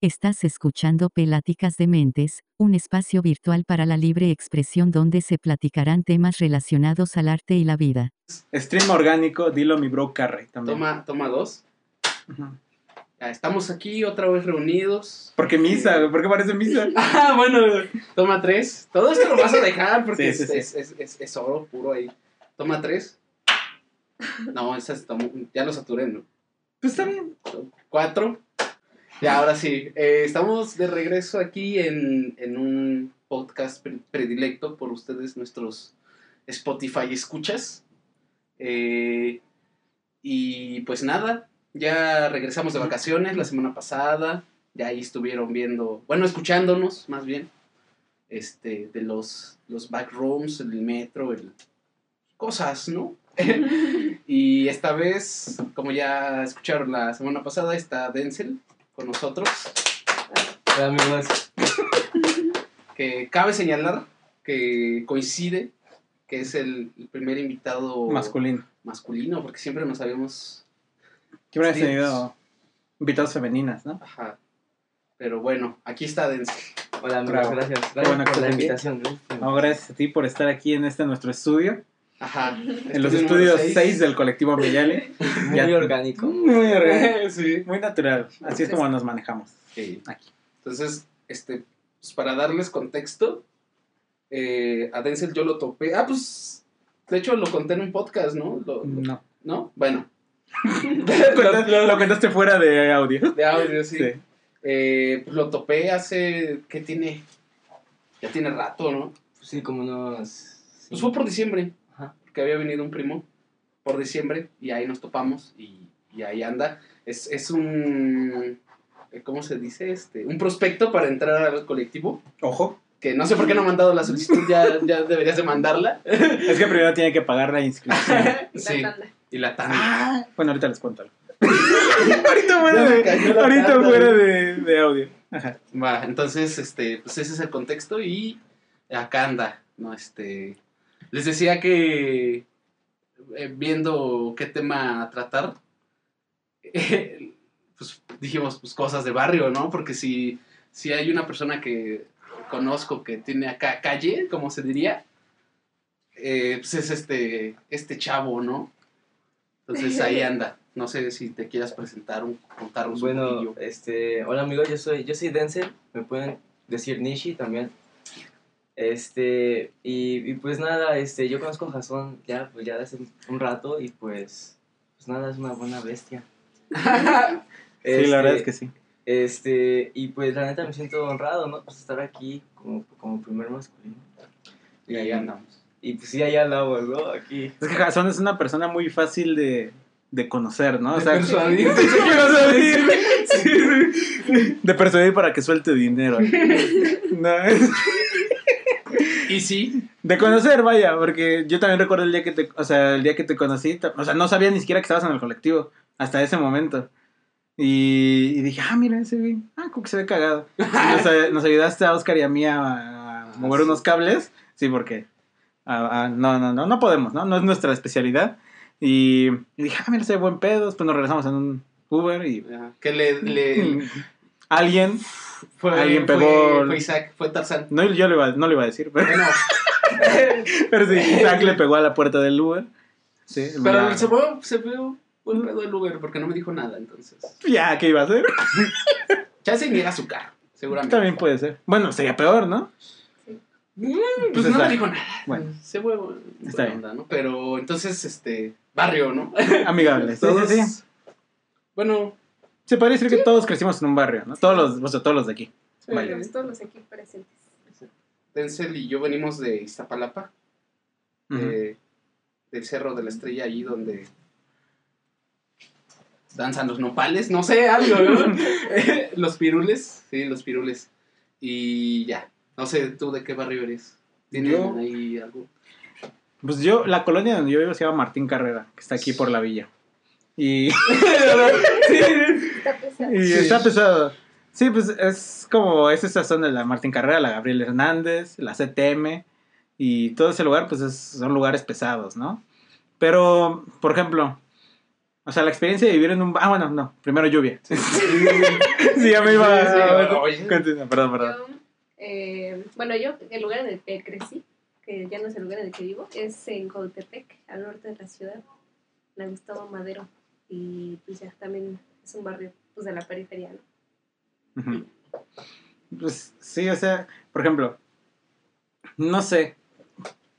Estás escuchando Peláticas de Mentes, un espacio virtual para la libre expresión donde se platicarán temas relacionados al arte y la vida. Stream orgánico, dilo mi bro Carrey también. Toma, toma dos. Estamos aquí otra vez reunidos. ¿Por qué misa? güey? ¿Por qué parece misa? Ah, bueno, toma tres. Todo esto lo vas a dejar porque Sí, sí, es, es- es- es oro puro ahí. Toma tres. No, esas tomo- ya lo saturé, ¿no? Pues está bien. Cuatro. Ya, ahora sí. Eh, estamos de regreso aquí en, en un podcast pre- predilecto por ustedes, nuestros Spotify escuchas. Eh, y pues nada, ya regresamos de vacaciones la semana pasada. Ya ahí estuvieron viendo, bueno, escuchándonos más bien. Este, de los, los backrooms, el metro, el, cosas, ¿no? y esta vez, como ya escucharon la semana pasada, está Denzel con nosotros. Hola amigos. Que cabe señalar que coincide que es el, el primer invitado Masculino. masculino, porque siempre nos habíamos. Que hubieras Sí. tenido invitados femeninas, ¿no? Ajá. Pero bueno, aquí está Denzel. Hola amigos, gracias. Gracias bueno por la invitación. ¿no? No, gracias a ti por estar aquí en este nuestro estudio. Ajá. En los Estudio estudios número 6 del colectivo Meyale. Muy Ya- orgánico. Muy orgánico. sí. Muy natural. Así es como nos manejamos Sí. aquí. Entonces, este, pues para darles contexto, eh, a Denzel yo lo topé. Ah, pues, de hecho lo conté en un podcast, ¿no? Lo- No. ¿No? Bueno. Lo, lo contaste fuera de audio. De audio, sí. Sí. Eh, pues lo topé hace, ¿qué tiene? Ya tiene rato, ¿no? Sí, como unos. Pues fue por diciembre, Porque había venido un primo por diciembre y ahí nos topamos y, y ahí anda. Es, es un, eh, ¿cómo se dice? Este, un prospecto para entrar al colectivo, Ojo. que no sé por qué no ha mandado la solicitud, ya, ya deberías de mandarla. Es que primero tiene que pagar la inscripción. Sí, La tanda. y la tanda. Ah, bueno, ahorita les cuento ahorita fuera, de, ahorita tanda, fuera de, de audio. Ajá. Va, entonces, este, pues ese es el contexto y acá anda, ¿no? Este, les decía que eh, viendo qué tema tratar, eh, pues dijimos, pues cosas de barrio, ¿no? Porque si, si hay una persona que conozco que tiene acá calle, como se diría, eh, pues es este, este chavo, ¿no? Entonces ahí anda. No sé si te quieras presentar, un, contarnos un Bueno, este. Hola amigos, yo soy, yo soy Denzel. Me pueden decir Nishi también. Este. Y, y pues nada, este, yo conozco a Jason ya, pues ya hace un rato y pues. Pues nada, es una buena bestia. Sí, la verdad es que sí. Este, y pues la neta me siento honrado, ¿no? Pues estar aquí como, como primer masculino. Y ahí andamos. Y pues sí, allá andamos, ¿no? Aquí. Es que Jason es una persona muy fácil de, de conocer, ¿no? O De sea, persuadir. De persuadir para que suelte dinero. No, es- Y sí, de conocer, vaya, porque yo también recuerdo el día que te, o sea, el día que te conocí, o sea, no sabía ni siquiera que estabas en el colectivo hasta ese momento. Y, y dije, ah, mira ese güey, ah, como que se ve cagado. Nos, ayudaste a Oscar y a mí a, a mover unos cables, sí, porque no, no, no, no podemos, ¿no? No es nuestra especialidad. Y, y dije, ah, mira, ese buen pedo. Después nos regresamos en un Uber y que le, le alguien, fue, Alguien fue- pegó- fue Isaac, fue Tarzán. no, yo le iba, no le iba a decir, pero, Bueno, pero sí, Isaac le pegó a la puerta del Uber. Sí, pero se ve, se ve buen pedo el Uber porque no me dijo nada, entonces. ya, ¿qué iba a hacer? Ya se niega su carro, seguramente. También puede ser. Bueno, sería peor, ¿no? Mm, Pues Pues no está. me dijo nada. Bueno, Se fue Está bien. onda, ¿no? Pero entonces, este, barrio, ¿no? amigable. Sí, Todos, sí, sí. Bueno, Se decir que todos crecimos en un barrio, ¿no? Todos los, o sea, todos los de aquí. sí, Vaya. Pues todos los aquí presentes. Denzel y yo venimos de Iztapalapa, de- del Cerro de la Estrella, ahí donde danzan los nopales, no sé, algo, ¿no? los pirules, sí, los pirules. Y ya, no sé, ¿tú de qué barrio eres? ¿Tienes Yo- ahí algo? Pues yo, la colonia donde yo vivo se llama Martín Carrera, que está aquí por la villa. Y, pesado. Y Sí. está pesado. Sí, pues es como, es esa zona de la Martín Carrera, la Gabriel Hernández, la CTM, y todo ese lugar, pues es- son lugares pesados, ¿no? Pero, por ejemplo, O sea, la experiencia de vivir en un... Ah, bueno, no. Primero lluvia. sí, ya me iba... Sí, sí, a- perdón, perdón. Yo, eh, bueno, yo, el lugar en el que crecí, que ya no es el lugar en el que vivo, es en Cautepec, al norte de la ciudad, la Gustavo Madero. Y pues ya también es un barrio pues, de la periferia, ¿no? Pues sí, o sea, por ejemplo, no sé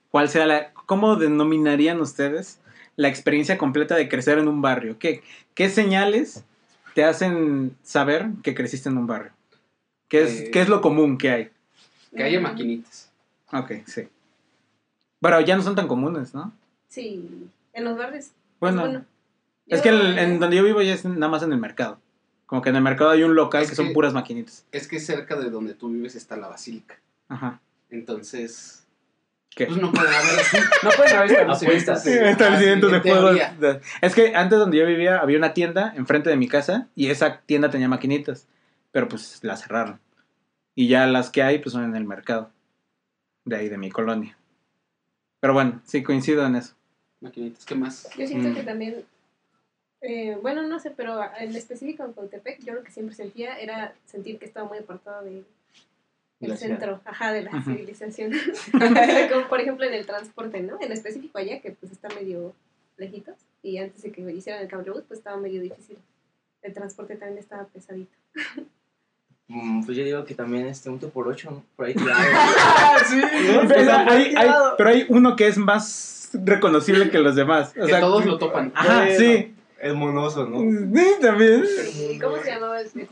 cuál sea la... ¿Cómo denominarían ustedes la experiencia completa de crecer en un barrio? ¿Qué, qué señales te hacen saber que creciste en un barrio? ¿Qué es, Eh, ¿Qué es lo común que hay? Que haya maquinitas. Ok, sí. Pero ya no son tan comunes, ¿no? Sí, en los barrios. Bueno, Pues, es que el- en donde yo vivo ya es nada más en el mercado. Como que en el mercado hay un local Es que son puras maquinitas. Es que cerca de donde tú vives está la basílica. Ajá. Entonces, ¿Qué? pues no pueden haber, no pueden haber Apuestas. de- establecimientos ah, de juegos. de- Es que antes donde yo vivía había una tienda enfrente de mi casa y esa tienda tenía maquinitas, pero pues la cerraron. Y ya las que hay pues son en el mercado, de ahí de mi colonia. Pero bueno, sí coincido en eso. Maquinitas, ¿qué más? Yo siento Mm. que también, eh, bueno, no sé, pero en específico en Cautepec, yo lo que siempre sentía era sentir que estaba muy apartado de, la ciudad. centro, ajá, de la Ujú. civilización. Como por ejemplo en el transporte, ¿no? En específico allá, que pues está medio lejitos, y antes de que hicieran el cablebús, pues estaba medio difícil. El transporte también estaba pesadito. Mm, Pues yo digo que también este, un 2 por 8 ¿no? por ahí tirado. sí. ¿No? Pero hay, hay- tirado. pero hay uno que es más reconocible que los demás. O Que sea, todos lo topan. Ajá, sí. Es monoso, ¿no? Sí, también. ¿Y cómo se llamaba el, el,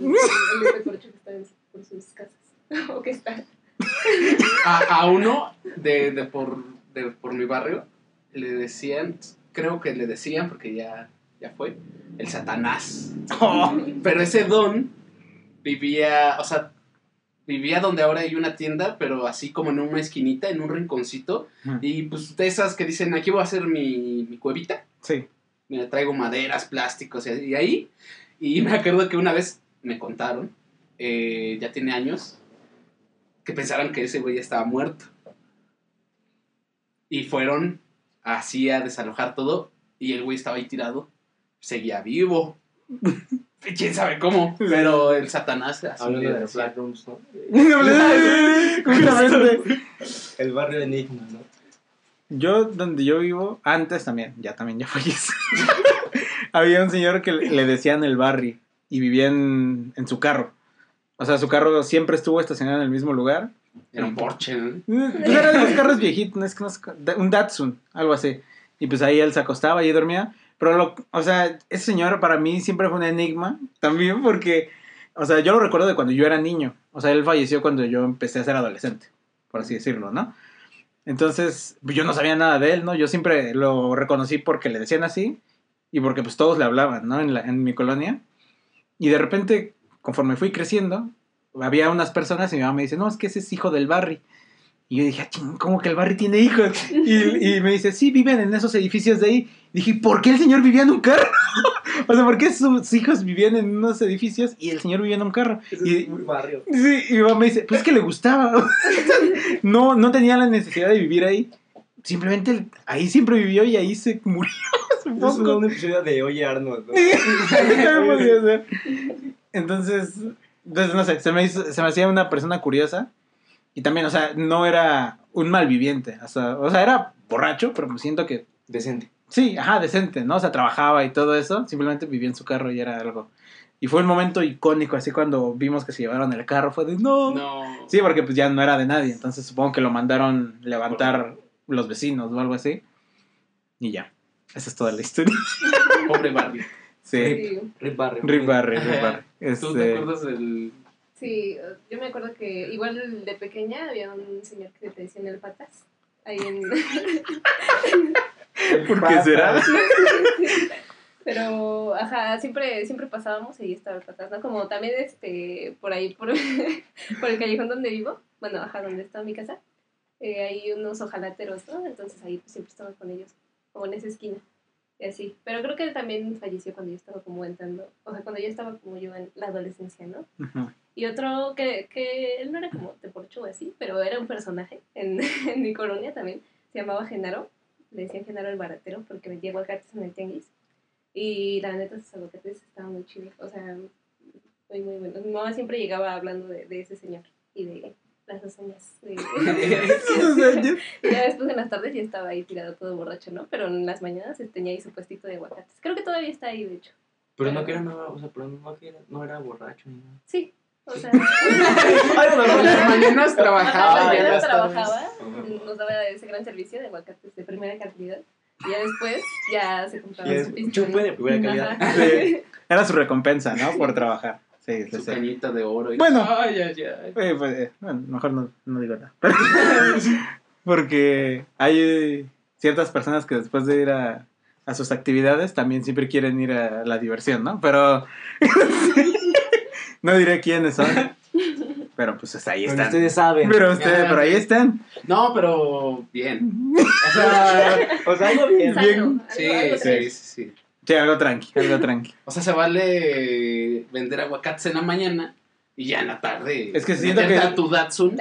el corcho que está en, por sus casas? ¿O que está? A, a uno de, de por, de por mi barrio le decían, creo que le decían, porque ya, ya fue, el Satanás. Oh, Pero ese don vivía, o sea, vivía donde ahora hay una tienda, pero así como en una esquinita, en un rinconcito. Y pues de esas que dicen, aquí voy a hacer mi, mi cuevita. sí. Mira, traigo maderas, plásticos y, y ahí. Y me acuerdo que una vez me contaron, eh, ya tiene años, que pensaron que ese güey ya estaba muerto. Y fueron así a desalojar todo y el güey estaba ahí tirado. Seguía vivo. ¿Quién sabe cómo? Pero el Satanás así Hablando de los. Black Rooms, ¿no? Justamente. El barrio Enigma, ¿no? Yo, donde yo vivo, antes también, ya también ya falleció. Había un señor que le decían el Barry y vivía en, en su carro. O sea, su carro siempre estuvo estacionado en el mismo lugar. Era un Porsche, ¿no? Pues era de los carros viejitos, es que no un Datsun, algo así. Y pues ahí él se acostaba y dormía. Pero, lo, o sea, ese señor para mí siempre fue un enigma también porque, o sea, yo lo recuerdo de cuando yo era niño. O sea, él falleció cuando yo empecé a ser adolescente, por así decirlo, ¿no? Entonces, pues, yo no sabía nada de él, ¿no? Yo siempre lo reconocí porque le decían así y porque pues todos le hablaban, ¿no? En, la, en mi colonia. Y de repente, conforme fui creciendo, había unas personas y mi mamá me dice, no, es que ese es hijo del Barry. Y yo dije, ah, ching, ¿cómo que el Barry tiene hijos? Y, y me dice, sí, viven en esos edificios de ahí. dije, ¿por qué el señor vivía en un carro? o sea, ¿por qué sus hijos vivían en unos edificios y el señor vivía en un carro? Y, muy barrio. Sí, y mi mamá me dice, pues es que le gustaba. no, no tenía la necesidad de vivir ahí. Simplemente ahí siempre vivió y ahí se murió. Es un episodio de Oye Arnold, ¿no? Entonces, entonces, no sé, se me, hizo- se me hacía una persona curiosa. Y también, o sea, no era un malviviente. O sea, o sea, era borracho, pero me siento que Decente. Sí, ajá, decente, ¿no? O sea, trabajaba y todo eso, simplemente vivía en su carro y era algo. Y fue un momento icónico, así cuando vimos que se llevaron el carro, fue de no. No. Sí, porque pues ya no era de nadie, entonces supongo que lo mandaron levantar los vecinos o algo así. Y ya, esa es toda la historia. Pobre Barbie. Sí, Rip Barrio. Rip Barry, Rip Barry. ¿Tú te Este, acuerdas del sí, yo me acuerdo que igual de pequeña había un señor que te decía en el patas. Ahí en... ¿Por qué será? Pero, ajá, siempre, siempre pasábamos y ahí estaba el patas, ¿no? Como también, este, por ahí, por, por el callejón donde vivo, bueno, ajá, donde está mi casa, eh, hay unos ojalateros, ¿no? Entonces ahí pues, siempre estaba con ellos, como en esa esquina, y así. Pero creo que él también falleció cuando yo estaba como entrando, o sea, cuando yo estaba como yo en la adolescencia, ¿no? Ujú. Y otro que, que él no era como de porcho o así, pero era un personaje en, en mi colonia también. Se llamaba Genaro. Le decían Genaro el baratero porque vendía aguacates en el tianguis. Y la neta, sus aguacates estaban muy chidos. O sea, muy, muy buenos. Mi mamá siempre llegaba hablando de, de ese señor y de las hazañas. De... ya después en las tardes ya estaba ahí tirado todo borracho, ¿no? Pero en las mañanas tenía ahí su puestito de aguacates. Creo que todavía está ahí, de hecho. Pero no que era, no, o sea, pero no, que era, no era borracho ni nada. Sí, o sea... Las mañanas trabajaba las tardes- trabajaba, nos daba ese gran servicio de aguacates de primera calidad. Y ya después ya se compraba su chupe de primera calidad. Sí. Era su recompensa, ¿no? Por trabajar. Sí, sí, Su sí. cañita de oro. y- Bueno. Ay, ay, ay. Eh, pues, eh, bueno, mejor no, no digo nada. Pero- porque hay eh, ciertas personas que después de ir a, a sus actividades también siempre quieren ir a la diversión, ¿no? Pero no diré quiénes son. Pero pues hasta ahí Pero están. ustedes saben. Pero ustedes, Ah, pero ahí están. No, pero bien. O sea, o sea, algo bien. Bien. Sí, algo sí, sí, sí. Sí, algo tranqui, algo tranqui. O sea, se vale vender aguacates en la mañana y ya en la tarde. Es que siento que- a tu Datsun.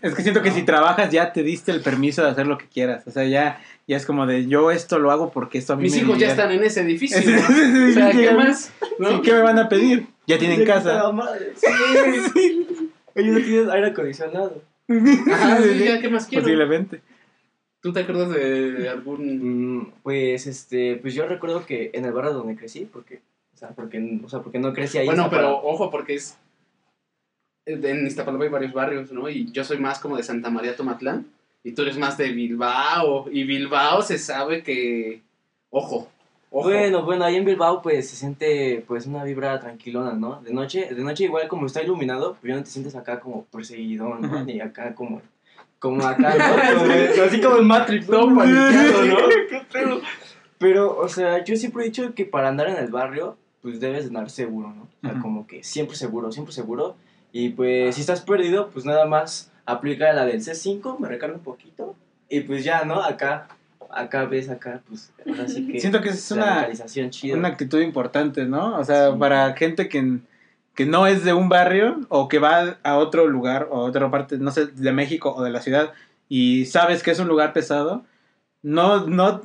Es que siento que No. si trabajas ya te diste el permiso de hacer lo que quieras. O sea, ya, ya es como de yo esto lo hago porque esto a mí Mis me hijos ya están en ese edificio. ¿no? O sea, ¿qué más? ¿No? Sí, ¿Qué me van a pedir? Ya tienen casa. Madre. Sí. Oye, no tienes aire acondicionado. Ajá, sí, ya, ¿qué más quiero? Posiblemente. ¿Tú te acuerdas de algún...? Mm, Pues, este, pues yo recuerdo que en el barrio donde crecí, porque, o sea, porque, o sea, porque no crecí ahí. Bueno, en pero ojo, porque es... En Iztapalapa hay varios barrios, ¿no? Y yo soy más como de Santa María Tomatlán. Y tú eres más de Bilbao. Y Bilbao se sabe que... Ojo. Ojo. Bueno, bueno, ahí en Bilbao pues se siente pues una vibra tranquilona, ¿no? De noche, de noche igual como está iluminado, pues ya no te sientes acá como perseguido, ¿no? Ni acá como, como acá, ¿no? Como- así como en Matrix, ¿no? Paniqueado, ¿no? ¿Qué pedo? Pero, o sea, yo siempre he dicho que para andar en el barrio, pues debes de andar seguro, ¿no? O sea, como que siempre seguro, siempre seguro. Y pues si estás perdido, pues nada más aplica la del C5, me recarga un poquito. Y pues ya, ¿no? Acá, acá ves, acá, pues ahora sí que... Siento que es una, chida. una actitud importante, ¿no? O sea, Sí. para gente que, que no es de un barrio o que va a otro lugar o a otra parte, no sé, de México o de la ciudad y sabes que es un lugar pesado, no, no,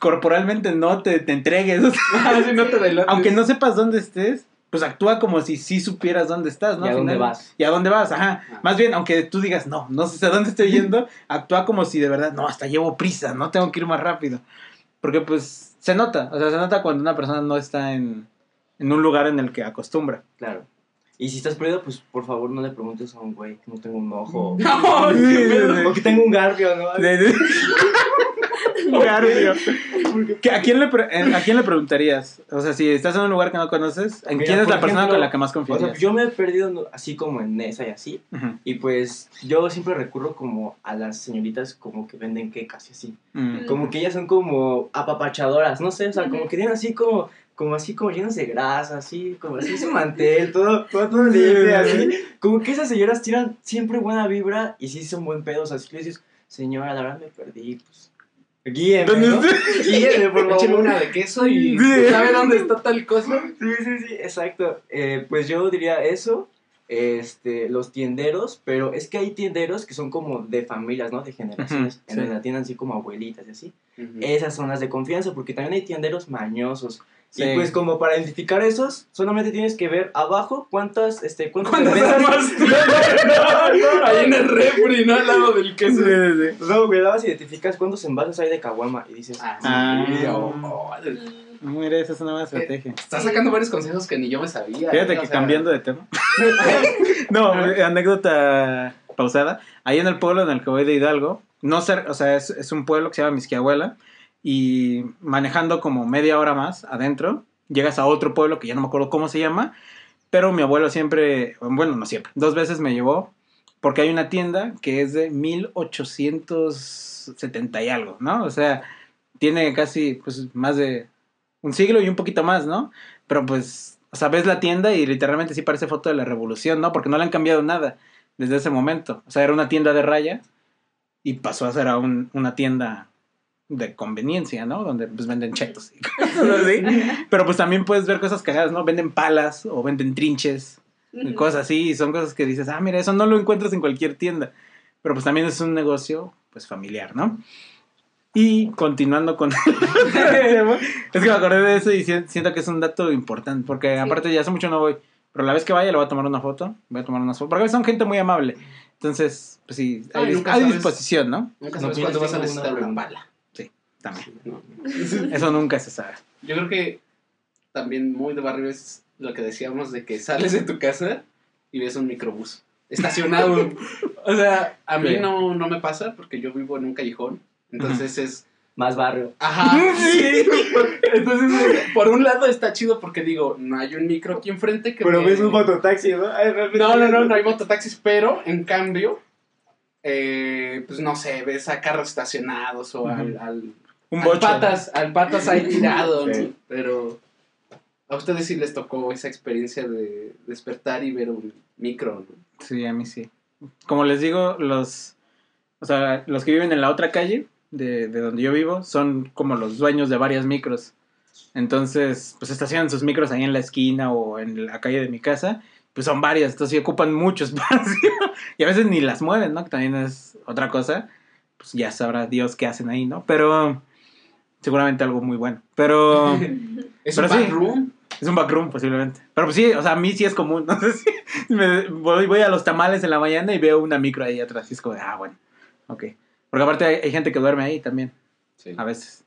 corporalmente no te, te entregues. o sea, sí, no te delates. aunque no sepas dónde estés, pues actúa como si sí supieras dónde estás, ¿no? ¿Y a dónde final- vas? ¿Y a dónde vas? Ajá. Ah. Más bien, aunque tú digas, no, no sé a dónde estoy yendo, actúa como si de verdad, no, hasta llevo prisa, no tengo que ir más rápido. Porque pues se nota, o sea, se nota cuando una persona no está en, en un lugar en el que acostumbra. Claro. Y si estás perdido, pues por favor no le preguntes a un güey que no tengo un ojo. No, Sí, qué pedo. sí, sí. O que tengo un garbio, ¿no? Garbio. ¿Qué- ¿A quién, le pre- ¿A quién le preguntarías? O sea, si estás en un lugar que no conoces, ¿en Mira, quién es por la persona ejemplo, con la que más O sea, yo me he perdido ¿no? así como en esa y así. Ujú. Y pues yo siempre recurro como a las señoritas como que venden quecas y así. Mm. Como que ellas son como apapachadoras, no sé, o sea, como que tienen así como, como así como llenas de grasa, así, como así su mantel, todo, todo, todo libre, así. Como que esas señoras tiran siempre buena vibra y sí son buen pedos, así que dices, señora, la verdad me perdí, pues, guíeme, ¿Dónde ¿no? Guíeme, por Écheme favor. una de queso y Sí. ¿sabe dónde está tal cosa? Sí, sí, sí, exacto. Eh, pues yo diría eso, este, los tienderos, pero es que hay tienderos que son como de familias, ¿no? De generaciones, en sí. donde la tienen así como abuelitas y así. Esas son las de confianza, porque también hay tienderos mañosos. Sí. Y pues como para identificar esos, solamente tienes que ver abajo cuántas, este, cuántas ¿Cuántas cervezas- armas? no, no, Ahí en el refri, ¿no? Al lado del queso. sí, sí. No, güey, nada más identificas cuántos envases hay de caguama y dices, Ah, Ah. sí, oh, oh, Mira, esa es una nueva estrategia. Está sacando varios consejos que ni yo me sabía. Fíjate ¿eh? O que sea, cambiando de tema. no, eh, anécdota pausada. Ahí en el pueblo en el que voy de Hidalgo, no sé, o sea, es, es un pueblo que se llama Misquiahuela. Y manejando como media hora más adentro, llegas a otro pueblo que ya no me acuerdo cómo se llama. Pero mi abuelo siempre, bueno, no siempre, dos veces me llevó porque hay una tienda que es de 1870 y algo, ¿no? O sea, tiene casi pues más de un siglo y un poquito más, ¿no? Pero pues, o sea, ves la tienda y literalmente sí parece foto de la revolución, ¿no? Porque no le han cambiado nada desde ese momento. O sea, era una tienda de raya y pasó a ser a un- una tienda de conveniencia, ¿no? Donde pues venden chetos y cosas así. Pero pues también puedes ver cosas cagadas, ¿no? Venden palas o venden trinches y cosas así. Y son cosas que dices, ah, mira, eso no lo encuentras en cualquier tienda. Pero pues también es un negocio, pues familiar, ¿no? Y continuando con es que me acordé de eso y si- siento que es un dato importante, porque Sí. aparte ya hace mucho no voy, pero la vez que vaya le voy a tomar una foto, voy a tomar una foto, porque son gente muy amable. Entonces, pues sí, Ay, hay, hay sabes. disposición, ¿no? Nunca No, sabes yo cuándo vas a necesitar una bala. También. ¿no? Eso nunca se sabe. Yo creo que también muy de barrio es lo que decíamos de que sales de tu casa y ves un microbús estacionado. o sea, a mí Sí. no, no me pasa porque yo vivo en un callejón. Entonces es. Más barrio. Ajá. Sí. Entonces, es- por un lado está chido porque digo, no hay un micro aquí enfrente que. me- mototaxi, ¿no? No, no, no, no hay mototaxis, pero en cambio, eh, pues no sé, ves a carros estacionados o al, Un al bocho. patas, al patas ahí tirado, ¿no? Sí. Pero a ustedes sí les tocó esa experiencia de despertar y ver un micro, ¿no? Sí, a mí sí. Como les digo, los, o sea, los que viven en la otra calle de, de donde yo vivo son como los dueños de varias micros. Entonces, pues estacionan sus micros ahí en la esquina o en la calle de mi casa. Pues son varias, entonces sí ocupan mucho espacio. y a veces ni las mueven, ¿no? Que también es otra cosa. Pues ya sabrá Dios qué hacen ahí, ¿no? Pero seguramente algo muy bueno. Pero Es Pero un sí. backroom. es un backroom posiblemente. Pero pues sí, o sea, a mí sí es común. No sé si me voy, voy a los tamales en la mañana y veo una micro ahí atrás. Y es como, de, ah, bueno, ok. Porque aparte hay, hay gente que duerme ahí también, Sí. a veces.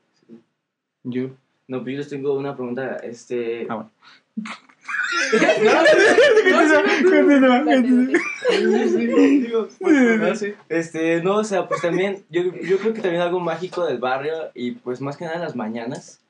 Yo. No, pero yo les tengo una pregunta, este... Ah, bueno. Este, no, o sea, pues también, yo, yo creo que también algo mágico del barrio y pues más que nada las mañanas,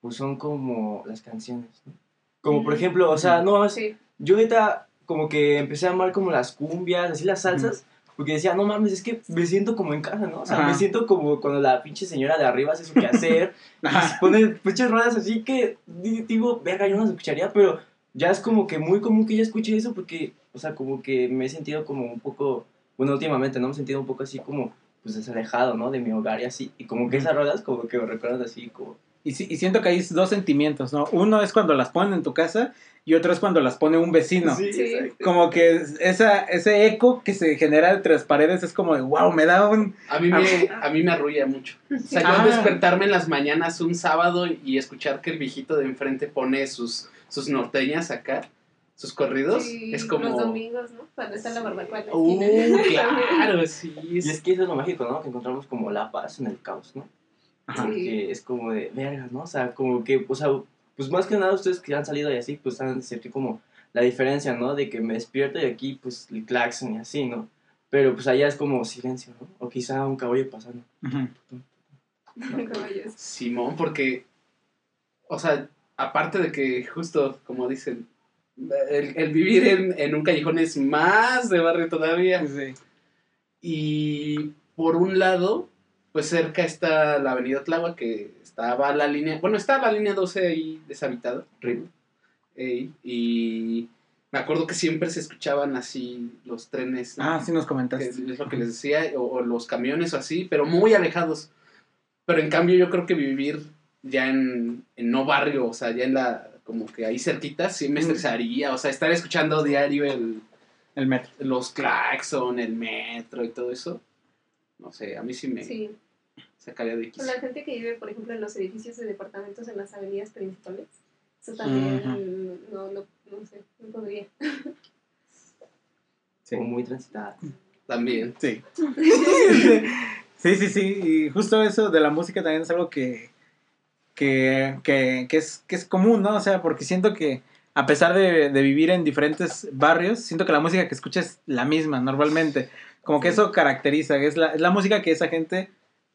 pues son como las canciones, ¿no? Como por ejemplo, o sea, no, Sí. yo ahorita como que empecé a amar como las cumbias, así las salsas, porque decía, no mames, es que me siento como en casa, ¿no? O sea, Ajá. me siento como cuando la pinche señora de arriba hace su quehacer y se pone pinches ruedas así que di- digo, verga, yo no las escucharía, pero ya es como que muy común que ella escuche eso porque, o sea, como que me he sentido como un poco, bueno, últimamente, ¿no? Me he sentido un poco así como, pues desalejado, ¿no? De mi hogar y así, y como que esas ruedas como que me recuerdan así como... Y, sí- y siento que hay dos sentimientos, ¿no? Uno es cuando las ponen en tu casa y otro es cuando las pone un vecino. Sí, Sí. Como que esa, ese eco que se genera entre las paredes es como de, wow, me da un... A mí me, a mí me arrulla mucho. O sea, yo Ah. despertarme en las mañanas un sábado y escuchar que el viejito de enfrente pone sus, sus norteñas acá, sus corridos, Sí, es como... Los domingos, ¿no? Cuando está la barbacoa en la Uh, esquina. claro, sí. Y es que eso es lo mágico, ¿no? Que encontramos como la paz en el caos, ¿no? Ajá. Sí. Que es como de, verga, ¿no? O sea, como que, o sea, pues más que nada ustedes que han salido y así, pues han sentido como la diferencia, ¿no? De que me despierto y aquí, pues, el claxon y así, ¿no? Pero pues allá es como silencio, ¿no? O quizá un caballo pasando. Ujú. Caballos. Simón, porque, o sea, aparte de que justo, como dicen, el, el vivir en, en un callejón es más de barrio todavía. Sí. Y por un lado, pues cerca está la avenida Tláhuac, que estaba la línea, bueno, está la línea 12 ahí deshabitada. Ritmo. Y me acuerdo que siempre se escuchaban así los trenes. ¿no? Ah, sí nos que comentaste. es lo que les decía, o, o los camiones o así, pero muy alejados. Pero en cambio yo creo que vivir ya en, en no barrio, o sea, ya en la, como que ahí cerquita, sí me Mm. estresaría, o sea, estar escuchando diario el, El metro. los claxon, el metro y todo eso, no sé, a mí sí me Sí. sacaría de Con quicio. la gente que vive, por ejemplo, en los edificios de departamentos en las avenidas principales. Eso también no, no, no sé, no podría. Sí. O muy transitada. También. Sí. Sí, sí, sí. Y justo eso de la música también es algo que, que, que, que es, que es común, ¿no? O sea, porque siento que a pesar de, de vivir en diferentes barrios, siento que la música que escuchas es la misma normalmente. Como que eso caracteriza, es la, es la música que esa gente,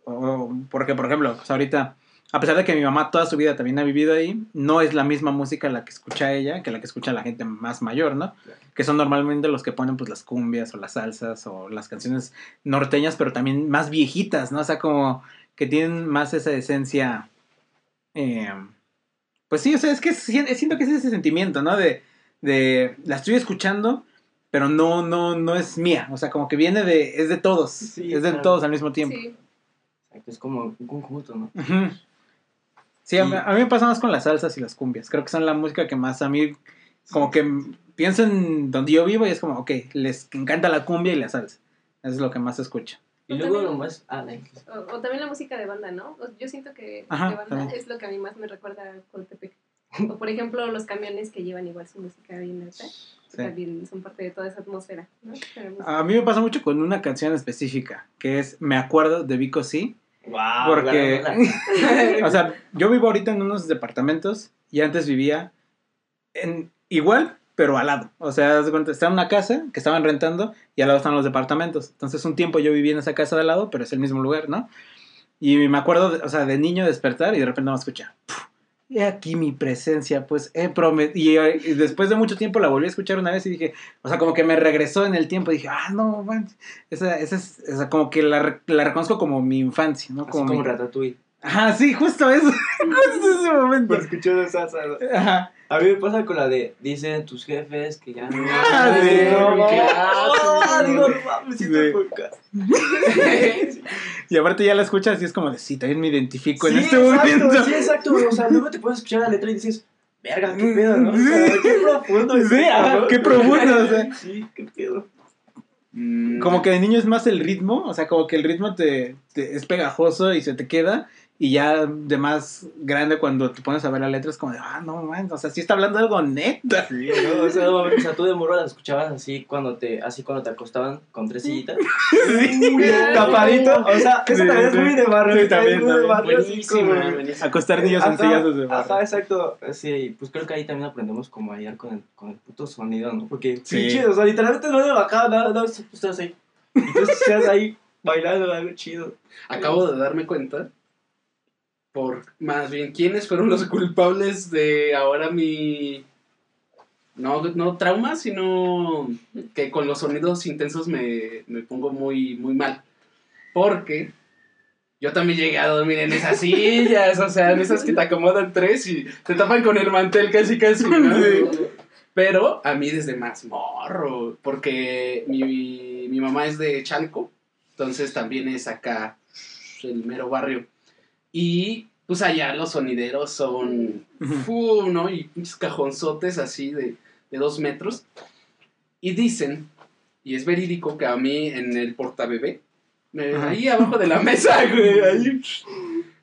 o- porque por ejemplo, pues ahorita, a pesar de que mi mamá toda su vida también ha vivido ahí, no es la misma música la que escucha ella que la que escucha la gente más mayor, ¿no? Que son normalmente los que ponen pues las cumbias o las salsas o las canciones norteñas, pero también más viejitas, ¿no? O sea, como que tienen más esa esencia. Eh, pues sí, o sea, es que si- siento que es ese sentimiento, ¿no? De, de la estoy escuchando, pero no, no, no es mía. O sea, como que viene de, es de todos. Sí, es de claro. todos al mismo tiempo. Sí. Exacto, es como un conjunto, ¿no? Sí, a mí, a mí me pasa más con las salsas y las cumbias. Creo que son la música que más a mí, como que pienso en donde yo vivo y es como, ok, les encanta la cumbia y la salsa. Eso es lo que más escucho. Y O luego también- nomás. Ah, O, o también la música de banda, ¿no? Yo siento que Ajá, de banda también. es lo que a mí más me recuerda a Coatepec. O por ejemplo, los camiones que llevan igual su música bien alta, Sí. también son parte de toda esa atmósfera. A mí me pasa mucho con una canción específica, que es Me acuerdo de Vico Sí. wow. Porque, o sea, yo vivo ahorita en unos departamentos y antes vivía en igual, pero al lado. O sea, estaba en una casa que estaban rentando y al lado están los departamentos. Entonces, un tiempo yo viví en esa casa de al lado, pero es el mismo lugar, ¿no? Y me acuerdo, de- o sea, de niño despertar y de repente me escucha. He aquí mi presencia, pues he prometido. Y, y después de mucho tiempo la volví a escuchar una vez y dije, o sea, como que me regresó en el tiempo. Y dije, ah, no, man. Esa, esa es, o sea, como que la, la reconozco como mi infancia, ¿no? Así Como como mi- Ratatouille. Ajá, sí, justo eso. justo ese momento. Por escuchar esa. Ajá. A mí me pasa con la de dicen tus jefes que ya no. Ah, no, clásico. digo, no mames, Sí. siento. Y aparte ya la escuchas y es como de, sí, también me identifico en Sí, este exacto, momento. Sí, exacto. O sea, luego te puedes escuchar la letra y dices, verga, qué pedo, ¿no? O sea, qué profundo. es Sí, ajá, ¿no? qué profundo, o sea. Sí, qué pedo. Como que de niño es más el ritmo, o sea, como que el ritmo te, te- es pegajoso y se te queda. Y ya de más grande cuando te pones a ver la letra es como de, ah, no, man, o sea, sí está hablando algo neta. Sí, ¿no? O sea, o sea, tú de morro las escuchabas así cuando te, así cuando te acostaban con tres sillitas. Tapadito. O sea, eso Sí, también es sí. muy de barrio. Sí, también, es muy de barrio, como- buenísima. Acostar niños en sillas de Ajá, exacto. Sí, pues creo que ahí también aprendemos como a lidiar con el, con el puto sonido, ¿no? Porque, Sí. pinche, o sea, literalmente no le bajaba nada, nada, estás ahí. Y tú estás ahí bailando algo chido. Acabo de darme cuenta por más bien quiénes fueron los culpables de ahora mi no no trauma sino que con los sonidos intensos me, me pongo muy muy mal. Porque yo también llegué a dormir en esas sillas o sea en esas que te acomodan tres y te tapan con el mantel casi casi pero a mí desde más morro porque mi, mi mamá es de Chalco entonces también es acá el mero barrio. Y pues allá los sonideros son, fu, ¿no? Y pinches cajonzotes así de, de dos metros. Y dicen, y es verídico que a mí en el portabebé, Ajá. ahí abajo de la mesa, güey, ahí,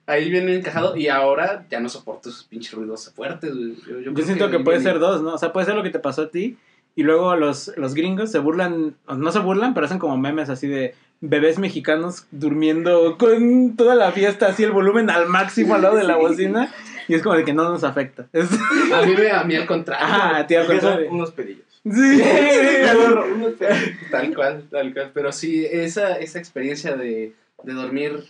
ahí viene encajado. Y ahora ya no soporto esos pinches ruidos fuertes. güey. Yo, siento que puede viene- ser dos, ¿no? O sea, puede ser lo que te pasó a ti y luego los, los gringos se burlan, no se burlan, pero hacen como memes así de bebés mexicanos durmiendo con toda la fiesta, así el volumen al máximo al lado de la bocina y es como de que no nos afecta. Es- A mí, me- a mí al contrario. Al contrario. unos pedillos. Sí. unos pedillos. Tal cual, tal cual. Pero sí, esa, esa experiencia de, de dormir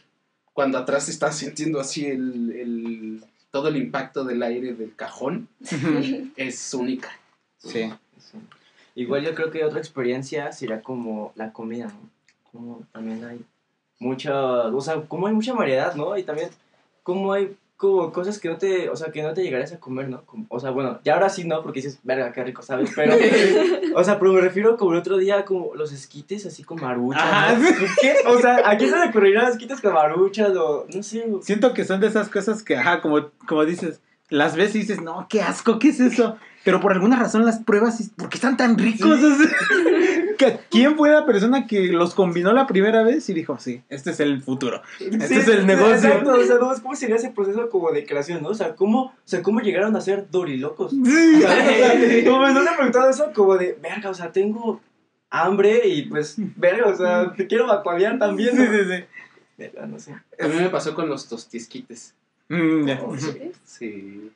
cuando atrás estás sintiendo así el, el- todo el impacto del aire del cajón es única. Sí. Igual yo creo que otra experiencia sería como la comida, ¿no? Como también hay mucha, o sea, como hay mucha variedad, ¿no? Y también como hay como cosas que no te, o sea, que no te llegarías a comer, ¿no? Como- o sea, bueno, ya ahora sí no, porque dices, verga, qué rico, ¿sabes? Pero, o sea, pero me refiero como el otro día, como los esquites así con maruchas, Ajá, ¿no? ¿Qué? O sea, ¿a quién se le ocurriría esquites con maruchas o, no sé, o- Siento que son de esas cosas que, ajá, como, como dices, las ves y dices, no, qué asco, ¿qué es eso? Pero por alguna razón las pruebas y ¿por qué están tan ricos? ¿Quién fue la persona que los combinó la primera vez y dijo, sí, este es el futuro? Este Sí, es el negocio. Exacto, o sea, no, es ¿cómo sería ese proceso como de creación, no? O sea, ¿cómo, o sea, ¿cómo llegaron a ser dorilocos? Sí. O sea, como no te he preguntado eso, como de, verga, o sea, tengo hambre y pues, verga, o sea, te quiero vacuaviar también. Sí, ¿no? sí, sí. Verga, no sé. A mí me pasó con los tostisquites. Mm. Sí.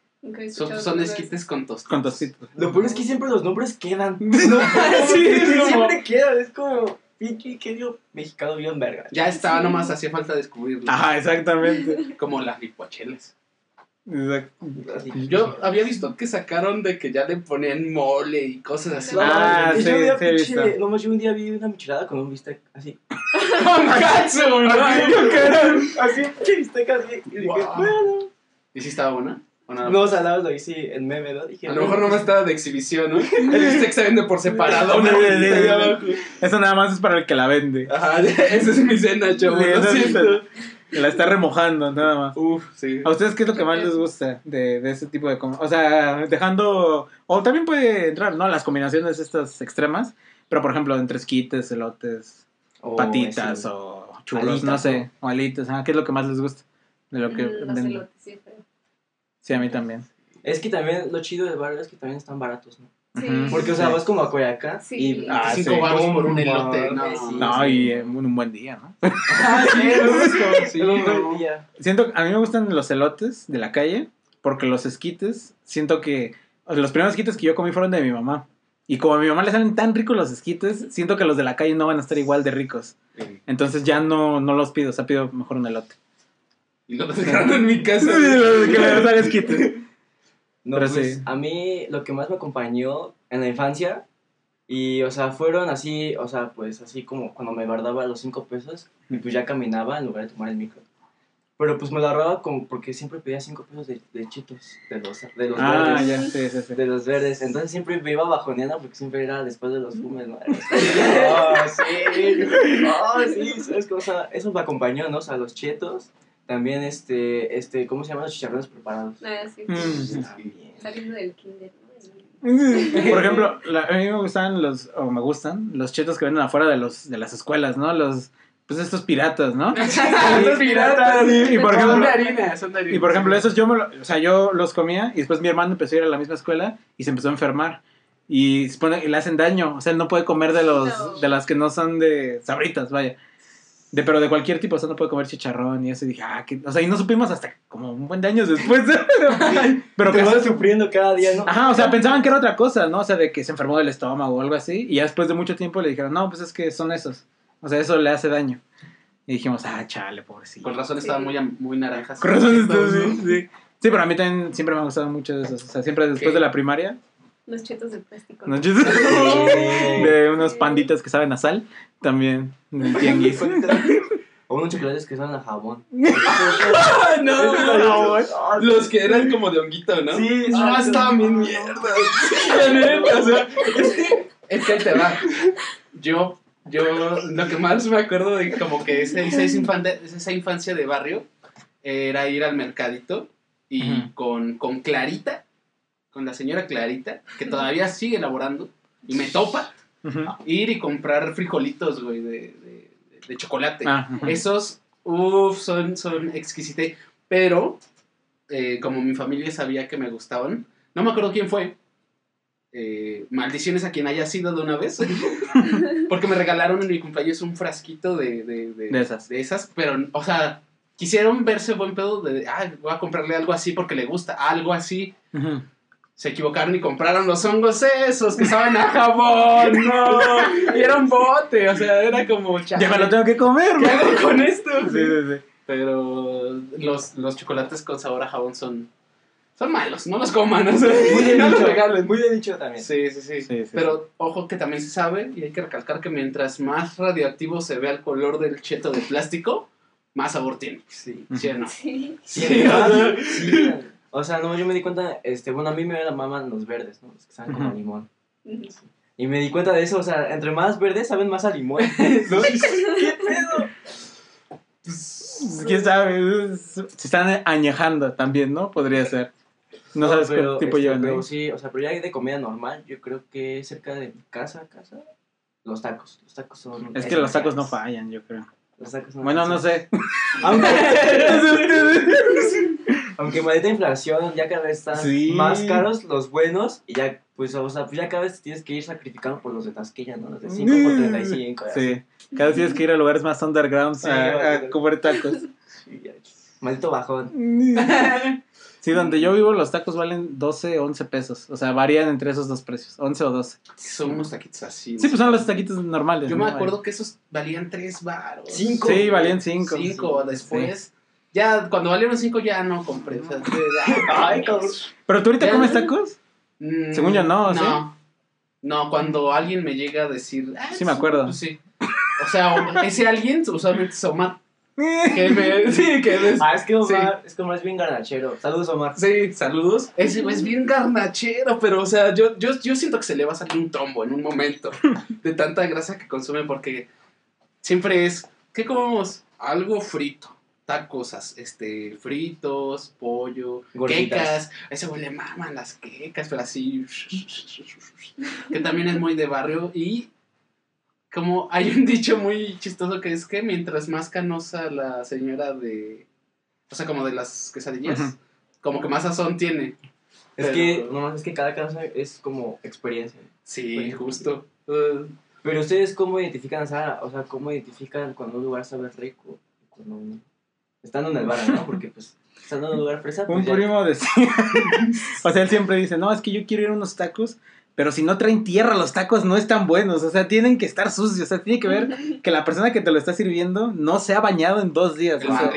Son, son esquites con tostitos. Con. Lo peor es que siempre los nombres quedan. Sí, es como- siempre quedan, es como, pinche querido mexicano bien verga. Ya estaba, nomás hacía falta descubrirlo. Ajá, exactamente. Como las licuachelas. Yo había visto que sacaron de que ya le ponían mole y cosas así. No, Ah, mames, sí, yo un día sí pinche- visto. nomás yo un día vi una michelada con un bistec así. Con ¿no? Así, pinche bistec así. Y dije, Wow. bueno. ¿Y si estaba buena? ¿O nada? No, o sea, lo hice en meme, ¿no? Dije, A lo mejor nomás estaba de exhibición, ¿no? El bistec se vende por separado. ¿no? Sí, sí, sí, sí. Eso nada más es para el que la vende. Ajá, esa es mi cena, chavo. Sí, Lo sí, siento. La está remojando, nada más. Uf, sí. ¿A ustedes qué es lo que más les gusta de, de ese tipo de O sea, dejando... O también puede entrar, ¿no? Las combinaciones estas extremas. Pero, por ejemplo, entre esquites, elotes... O patitas ese- o churros, Alitas, no sé, o alitas, ah, ¿qué es lo que más les gusta? De lo que Mm, Los venden. elotes, sí, pero- Sí, a mí también. Es que también lo chido del barrio es que también están baratos, ¿no? Sí. Porque, o sea, Sí. vas como a Coyacán Sí. y... Ah, Cinco sí. baros por un elote. No, sí. No, y eh, un, un buen día, ¿no? Ah, sí, justo. Sí, un buen día. Siento, a mí me gustan los elotes de la calle, porque los esquites, siento que o sea, los primeros esquites que yo comí fueron de mi mamá. Y como a mi mamá le salen tan ricos los esquites, siento que los de la calle no van a estar igual de ricos. Entonces ya no, no los pido, o sea, pido mejor un elote. Y lo dejaron en mi casa. que me hagan esquite. No, Pero pues, sí. a mí lo que más me acompañó en la infancia, y, o sea, fueron así, o sea, pues así como cuando me guardaba los cinco pesos, y pues ya caminaba en lugar de tomar el micro. Pero pues me lo ahorraba como porque siempre pedía cinco pesos de, de chetos, de los, de los Ah, verdes. ya, sí, sí, sí. De los verdes, entonces siempre me iba bajoneando porque siempre era después de los fumes, ¿no? Ah, sí, ah, sí, ¿sabes? O sea, eso me acompañó, ¿no? O sea, los chetos, también este, este, ¿cómo se llaman los chicharrones preparados? Ah, sí. Mm. También. Saliendo del kinder, ¿no? Por ejemplo, la- a mí me gustan los, o me gustan, los chetos que venden afuera de los de las escuelas, ¿no? Los, pues estos piratas, ¿no? Estos piratas. Sí, y por ejemplo- Son de harina, son de harina. Y por ejemplo, esos yo, me lo- o sea, yo los comía y después mi hermano empezó a ir a la misma escuela y se empezó a enfermar. Y se pone, y le hacen daño, o sea, él no puede comer de los No. de las que no son de sabritas, vaya. De, pero de cualquier tipo, o sea, no puede comer chicharrón y eso. Y dije, ah, que, o sea, y no supimos hasta como un buen de años después. pero Te pensaba- vas sufriendo cada día, ¿no? Ajá, o sea, pensaban que era otra cosa, ¿no? O sea, de que se enfermó del estómago o algo así. Y ya después de mucho tiempo le dijeron, no, pues es que son esos. O sea, eso le hace daño. Y dijimos, ah, chale, pobrecito. Con razón estaban muy, muy naranjas. Con razón, Todos, sí, sí. Sí, pero a mí también siempre me han gustado mucho de esos. O sea, siempre después de la primaria, Los chetos de plástico. unos chistes de unos panditas que saben a sal, también tianguis. O unos chocolates que saben a jabón. No, Los que eran como de honguito, ¿no? Sí, Ah, estaban bien mierda. La neta, o sea, es que, es que ahí te va. Yo, yo, lo que más me acuerdo de como que esa, esa, esa infan- esa infancia de barrio era ir al mercadito y con, con Clarita, con la señora Clarita, que todavía sigue elaborando, y me topa ir y comprar frijolitos, güey, de, de, de chocolate. Ah. Esos, uff, son, son exquisites. Pero, eh, como mi familia sabía que me gustaban, no me acuerdo quién fue. eh, maldiciones a quien haya sido de una vez. porque me regalaron en mi cumpleaños un frasquito de, de, de, De esas. de esas, pero, o sea, quisieron verse buen pedo de, ah, voy a comprarle algo así porque le gusta, algo así. Ujú. Se equivocaron y compraron los hongos esos que saben a jabón, no. Y era un bote, o sea, era como... Ya me lo tengo que comer, ¿Qué güey. hago con esto? Sí, sí, sí. Pero los, los chocolates con sabor a jabón son, son malos, no los coman, o sea, Muy bien no los dicho. regalen. Muy bien dicho también. Sí, sí, sí, Sí, sí, Pero ojo que también se sabe y hay que recalcar que mientras más radioactivo se vea el color del cheto de plástico, más sabor tiene. Sí. ¿Sí o no? Sí. Sí, Sí. O sea, no, yo me di cuenta, este, bueno, a mí me maman los verdes, ¿no? Los que saben como a limón. Y me di cuenta de eso, o sea, entre más verdes saben más a limón. ¿no? ¿Qué pedo? Pues, ¿Quién sabe? Se están añejando también, ¿no? Podría ser. No, sabes pero, qué tipo este, llevan pero ahí. sí, o sea, pero ya de comida normal, yo creo que cerca de mi casa, casa, los tacos. Los tacos son. Es que los tacos no fallan, yo creo. Los tacos no Bueno, no sé. Aunque, maldita inflación, ya cada vez están Sí. más caros los buenos y ya, pues, o sea, pues ya cada vez tienes que ir sacrificando por los de Tasquilla, ¿no? Los de 5 por 35. así. Sí. Cada vez tienes que ir a lugares más underground Sí, a, comer tacos. Sí, ya. Maldito bajón. Sí, donde yo vivo los tacos valen 12, 11 pesos. O sea, varían entre esos dos precios, 11 o 12. son unos taquitos así. Sí, pues son los taquitos normales. Yo ¿no? me acuerdo que esos valían 3 baros. Cinco. Sí, valían 5. Cinco, después. Ya, cuando valieron 5 ya no compré. o sea, Ay, cabrón. ¿Pero tú ahorita Ya, comes tacos? Mm, Según yo, no, ¿sí? No. No, cuando alguien me llega a decir. "Ah, Sí, me acuerdo. pues sí. O sea, ese alguien usualmente es Omar. Que me, sí, que me- Ah, es que Omar, es que Omar es bien garnachero. Saludos, Omar. Sí, saludos. Es, es bien garnachero, pero o sea, yo, yo, yo siento que se le va a salir un tombo en un momento de tanta grasa que consume porque siempre es, ¿qué comemos? Algo frito. Tacos, este, fritos, pollo, Gorditas. quecas. A ese güey le maman las quecas, pero así. Que también es muy de barrio. Y Como hay un dicho muy chistoso que es que mientras más canosa la señora de. O sea, como de las quesadillas, como que más sazón tiene. Es Pero- que, nomás es que cada caso es como experiencia. Sí, justo. Uh, Pero ustedes, ¿cómo identifican, sea, o sea, cómo identifican cuando un lugar sabe rico? Cuando Estando en el bar, ¿no? Porque, pues, estando en un lugar fresa, pues Un ya- primo decía. o sea, él siempre dice: No, es que yo quiero ir a unos tacos. Pero si no traen tierra, los tacos no están buenos. O sea, tienen que estar sucios. O sea, tiene que ver que la persona que te lo está sirviendo no se ha bañado en dos días. el o sea.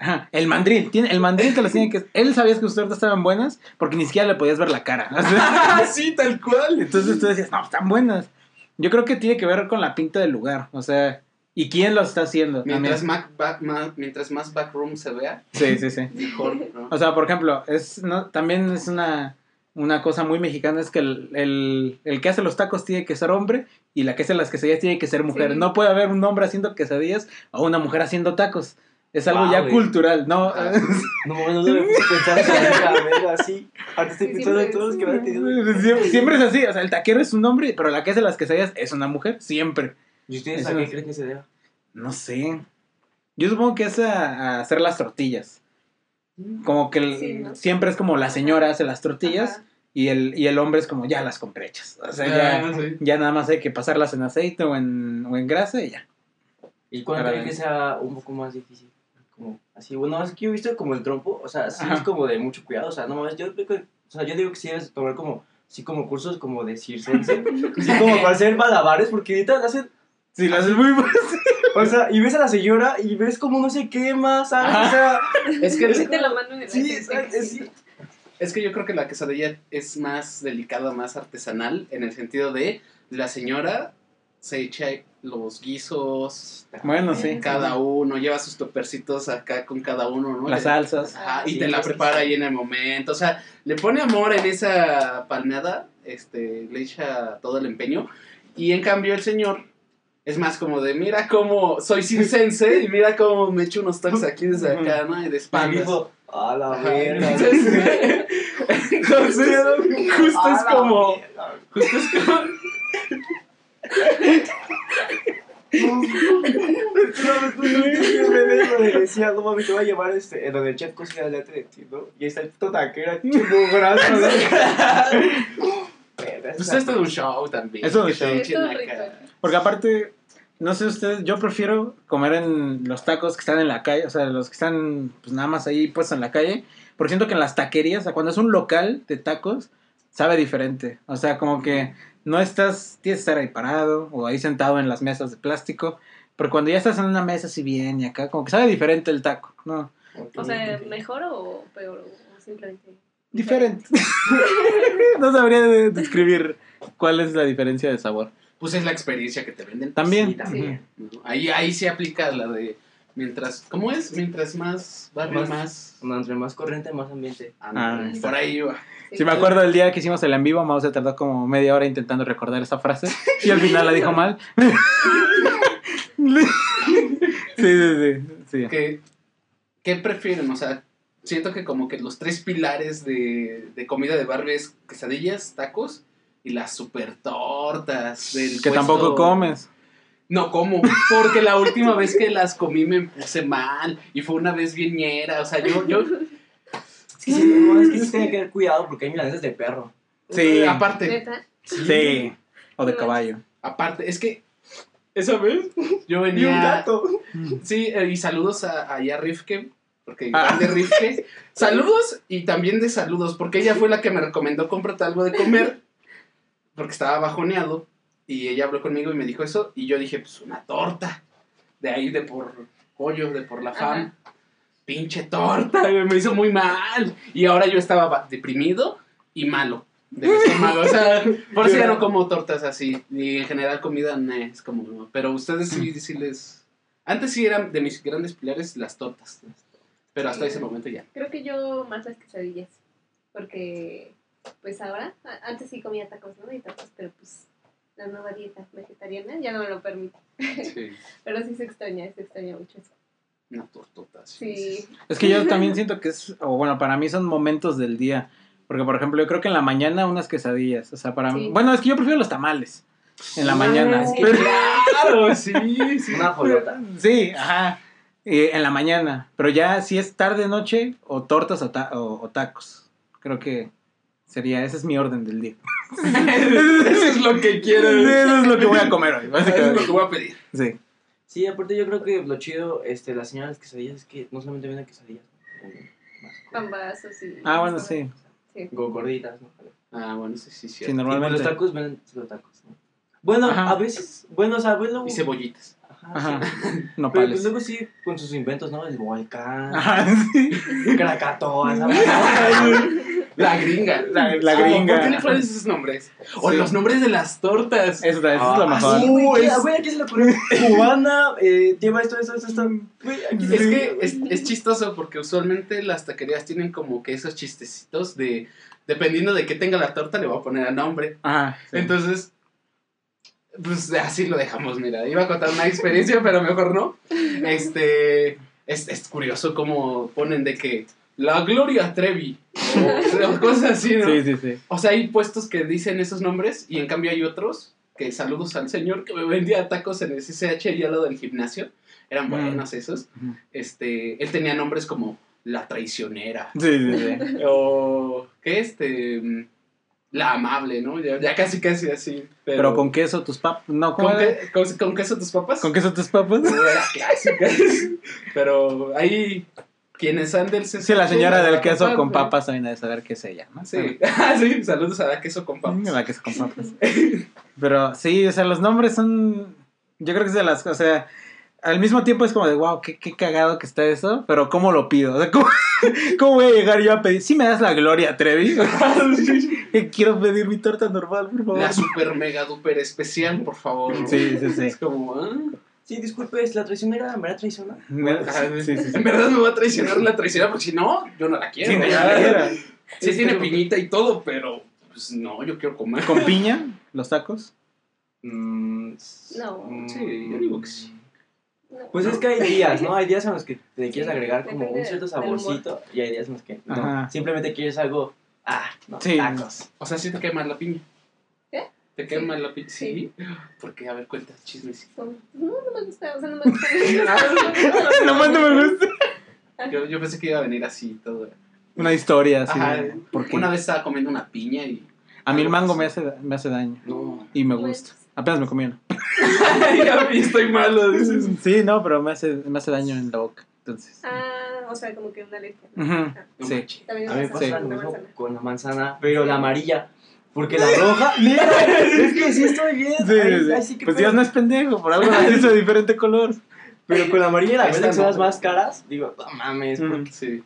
Ajá, el mandril, tiene, el mandril te los tiene que... Él sabía que sus tortas estaban buenas porque ni siquiera le podías ver la cara. O sea, sí, tal cual. entonces tú decías, no, están buenas. Yo creo que tiene que ver con la pinta del lugar, o sea, y quién lo está haciendo. Mientras, más back, más, mientras más backroom se vea, Sí, sí, sí. mejor. ¿no? O sea, por ejemplo, es no, también es una, una cosa muy mexicana, es que el, el, el que hace los tacos tiene que ser hombre y la que hace las quesadillas tiene que ser mujer. Sí. No puede haber un hombre haciendo quesadillas o una mujer haciendo tacos. Es algo Wow, ya güey. cultural, ¿no? Ah. No, no, no, a pensar así. Ahorita estoy pensando en siempre todos los que van siempre es así, o sea, el taquero es un hombre, pero la que hace las quesadillas es una mujer, siempre. ¿Y ustedes Eso a qué es- creen que se deba? No sé. Yo supongo que es a, a hacer las tortillas. Como que el- Sí, ¿no? siempre es como la señora hace las tortillas Ajá. y el, y el hombre es como ya las compré hechas. O sea, ya, Ah, sí. ya nada más hay que pasarlas en aceite o en, o en grasa y ya. ¿Y cuál creen que sea un poco más difícil? Como así, bueno, es que yo he visto como el trompo, o sea, sí Ajá. es como de mucho cuidado, o sea, no mames, yo o sea, yo digo que sí debes tomar como, sí como cursos como de circense, sí como para hacer malabares, porque ahorita hacen, Sí, las haces muy o sea, y ves a la señora y ves como no se quema, ¿sabes? O sea, Es que, Sí te lo mando en el sí, aceite, es, sí. es- es que yo creo que la quesadilla es más delicada, más artesanal, en el sentido de la señora se echa los guisos, Bueno, sí. cada uno, lleva sus topercitos acá con cada uno, ¿no? Las salsas. Ajá, y Sí, te la prepara sí. ahí en el momento. O sea, le pone amor en esa palmeada, este, le echa todo el empeño. Y en cambio el señor es más como de, mira cómo soy circense y mira cómo me echo unos toques aquí desde acá, ¿no? Y de y espaldas. dijo, a la verga. entonces, entonces, justo es como, justo es como, me decía, no mames, te voy a llevar este, en donde el chef cocina delante de ti, ¿no? Y ahí está el puto taquero, aquí mugrazo, ¿no? Pues esto es un show también. Es un show. Porque aparte, no sé ustedes, yo prefiero comer en los tacos que están en la calle, o sea, los que están pues nada más ahí puestos en la calle, porque siento que en las taquerías, o sea, cuando es un local de tacos, sabe diferente. O sea, como que no estás, tienes que estar ahí parado o ahí sentado en las mesas de plástico, pero cuando ya estás en una mesa así bien y acá, como que sabe diferente el taco, ¿no? O sea, mejor o peor, o simplemente. Diferente. no sabría de- describir cuál es la diferencia de sabor. Pues es la experiencia que te venden. También. Sí, también. ¿no? Ahí, ahí sí aplica la de mientras, ¿cómo es? Mientras más barrio, Más- entre más corriente, más ambiente. Ah, Ah, por ahí va. Sí, me acuerdo del día que hicimos el en vivo, Mao se tardó como media hora intentando recordar esa frase y al final la dijo mal. sí, sí, sí. sí. ¿Qué, ¿Qué prefieren? O sea, siento que como que los tres pilares de, de comida de barrio es quesadillas, tacos y las super tortas del Que puesto- tampoco comes. No como, porque la última vez que las comí me puse mal y fue una vez bien ñera, o sea, yo, yo Es que sí, no, es que sí tiene que tener cuidado porque hay milanesas de perro. Sí. aparte, Neta. Sí. O de caballo. aparte, es que esa vez yo Y un venía gato. Sí, eh, y saludos a, allá a Rifke, porque Ah. grande Rifke. Saludos y también de saludos, porque ella fue la que me recomendó cómprate algo de comer, porque estaba bajoneado, y ella habló conmigo y me dijo eso, y yo dije, pues una torta, de ahí de por pollo, de por la fam. Pinche torta, me hizo muy mal. Y ahora yo estaba ba- deprimido y malo. Del estómago. O sea, por eso ya no como tortas así. Y en general comida, no, es como no. Pero ustedes sí, sí les. Antes sí eran de mis grandes pilares las tortas. Pero hasta Sí. ese momento ya. Creo que yo más las quesadillas. Porque, pues ahora, antes sí comía tacos, ¿no? Y tacos, pero pues la nueva dieta vegetariana ya no me lo permite. Sí. Pero sí se extraña, se extraña mucho eso. Una tortota. Sí. Es que yo también siento que es, o bueno, para mí son momentos del día. Porque, por ejemplo, yo creo que en la mañana unas quesadillas. O sea, para mí. Sí. Bueno, es que yo prefiero los tamales. en la mañana. es que Pero- claro, sí, sí. Una jolota. sí, ajá. eh, en la mañana. Pero ya si es tarde, noche, o tortas o, ta- o- o tacos. Creo que sería, ese es mi orden del día. Eso es lo que quiero. Eso es lo que voy a comer hoy, Eso es lo básicamente. que voy a pedir. Sí. Sí, aparte yo creo que lo chido, este, las quesadillas es que no solamente venden quesadillas, Pambazos y. Ah, bueno, sí. Sí. go- gorditas, ¿no? Ah, bueno, sí, sí, sí. Sí, Y normalmente. los tacos venden solo tacos, ¿no? Bueno, Ajá. a veces, bueno, o sea, bueno, Y cebollitas. Ajá, Ajá. sí. Pero pues luego sí, con sus inventos, ¿no? El volcán, Ajá, sí. Krakatoa, ¿sabes? La gringa. La- gringa. ¿Por qué le pones esos nombres? O Sí. los nombres de las tortas. Eso, eso es lo Ah, mejor. sí, güey, ¿qué- es- güey, aquí se le ocurrió cubana, eh, lleva esto, esto, esto, esto. Güey, aquí Es que es, es chistoso porque usualmente las taquerías tienen como que esos chistecitos de dependiendo de qué tenga la torta le voy a poner el nombre. Ajá. sí. Entonces, pues así lo dejamos, mira. Iba a contar una experiencia, pero mejor no. Este, es, es curioso cómo ponen de que la Gloria Trevi o, cosas así, ¿no? Sí, sí, sí. O sea, hay puestos que dicen esos nombres y en cambio hay otros que saludos al señor que me vendía tacos en el CCH y al lado del gimnasio. Eran Mm. buenos esos. Este, él tenía nombres como La Traicionera Sí, sí, sí. o ¿qué este? mm, La Amable, ¿no? Ya, ya casi casi así. Pero, Pero con queso tus papas. No, ¿cómo ¿Con, con, con queso tus papas? ¿Con queso tus papas? Era clásica. Pero ahí quienes han del Sí, la señora del queso papá, con papas también debe saber qué es ella, ¿no? Sí, Ah, sí, saludos a la queso con papas. La queso con papas. Pero sí, o sea, los nombres son. Yo creo que es de las. O sea, al mismo tiempo es como de, wow, qué, qué cagado que está eso, pero ¿cómo lo pido? O sea, ¿cómo, cómo voy a llegar yo a pedir? ¿Sí me das la gloria, Trevi? Quiero pedir mi torta normal, por favor. La super mega duper especial, por favor. Sí, sí, sí. Es como, ah, Sí, disculpe, ¿es la traicionera me la traiciona? Sí, sí, sí. en verdad me va a traicionar la traicionera porque si no, yo no la quiero. Sí, tiene piñita y todo, pero pues no, yo quiero comer. ¿Con piña? ¿Los tacos? Mm, No. mm, Sí, yo digo que sí. No. Pues es que hay días, ¿no? Hay días en los que te quieres Sí, agregar como un cierto saborcito y hay días en los que no. Simplemente quieres algo, ah, no, Sí. tacos. O sea, sí te quema la piña. ¿Te quema la piña? Sí. Sí. Porque, a ver, cuenta, chismes. No, no me gusta, o sea, no me gusta. Nomás no me gusta. Yo, yo pensé que iba a venir así todo. Una historia así. Ajá. de- ¿Por qué? Una vez estaba comiendo una piña y. A mí el mango me hace, me hace daño. No. Y me gusta. Apenas me comí uno. ya vi, estoy malo, dices. Sí, no, pero me hace, me hace daño en la boca. Entonces. Ah, o sea, como que una alergia. Ujú, Ah, Sí. También A mí me una pasa Sí. lo una mismo manzana. con la manzana, pero la amarilla. Porque la roja, mira, es que sí estoy bien. Sí, ahí- sí, ahí sí. Pues. Dios no es pendejo, por algo las hizo de diferente color. Pero con la amarilla y la verde que son las más caras, digo, no mames, Ujú. porque- Sí.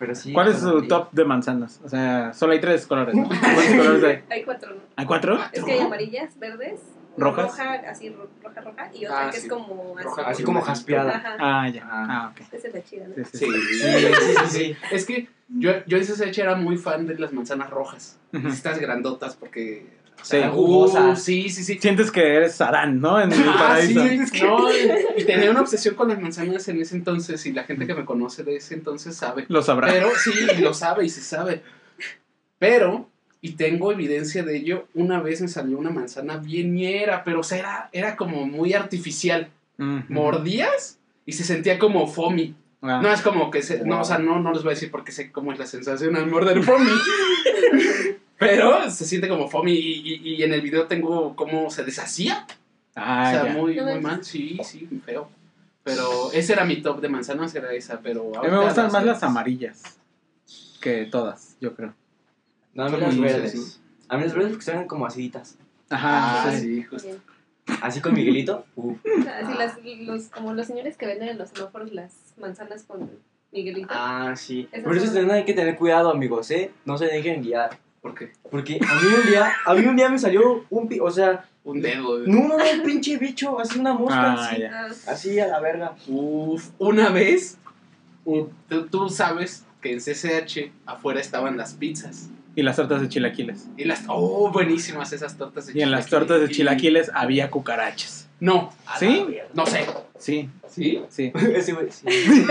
pero sí. ¿Cuál es su amarilla. top de manzanas? O sea, solo hay tres colores, ¿no? ¿Cuántos colores hay? Hay cuatro, ¿no? ¿Hay cuatro? Es que hay amarillas, verdes, ¿Rojas? roja, así ro- roja, roja, y otra Ah, que sí. es como así. Roja Así como jaspeada. Ajá. Ah, ya. Ah. Ah, ok. Esa es la chida, ¿no? Sí, sí, Sí. sí. Es que yo, yo en CSH era muy fan de las manzanas rojas. Estas grandotas porque. o Sí. uh, sí, sí, sí. Sientes que eres Adán, ¿no? En el Ah, sí, paraíso. no, y, tenía una obsesión con las manzanas en ese entonces y la gente que me conoce de ese entonces sabe. Lo sabrá. Pero sí, lo sabe y se sabe. Pero, y tengo evidencia de ello, una vez me salió una manzana bien ñera, pero o sea, era, era como muy artificial. Mordías y se sentía como foamy. Ah. No es como que se, no, o sea, no, no les voy a decir porque sé cómo es la sensación al morder foamy. Pero se siente como foamy y, y- y en el video tengo cómo se deshacía. Ah, o sea, ya. muy, muy mal, sí, sí, feo. Pero ese era mi top de manzanas, era esa, pero... A mí me gustan más las amarillas que todas, yo creo. No, a mí las verdes. dulces, A mí las verdes porque saben como aciditas. Ajá. Ah, sí. sí, justo. Bien. Así con Miguelito. Uf. Así las, los, como los señores que venden en los semáforos las manzanas con Miguelito. Ah, sí. Esas Por eso son- hay que tener cuidado, amigos, ¿eh? No se dejen guiar. ¿Por qué? Porque a mí un día, a mí un día me salió un pi- o sea, Un dedo. no, no, no, un pinche bicho, así una mosca, Ah, así, ya. Así a la verga. Uf, una vez, tú, tú sabes que en CCH afuera estaban las pizzas. Y las tortas de chilaquiles. Y las, oh, buenísimas esas tortas de Y en las chilaquiles. tortas de Y- chilaquiles había cucarachas. No, A ¿Sí? no sé. Sí, ¿Sí? sí. Ese güey, sí. Sí.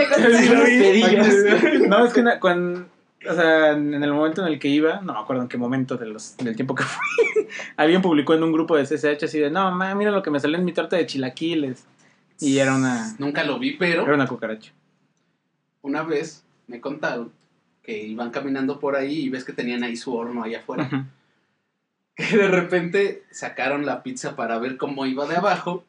No, es que una- con, o sea, en el momento en el que iba, no me acuerdo en qué momento de los, del tiempo que fui, alguien publicó en un grupo de CCH así de, no, ma, mira lo que me salió en mi torta de chilaquiles. Y era una, Nunca lo vi, pero era una cucaracha. una vez me contaron que iban caminando por ahí y ves que tenían ahí su horno allá afuera. Ujú. Que de repente sacaron la pizza para ver cómo iba de abajo.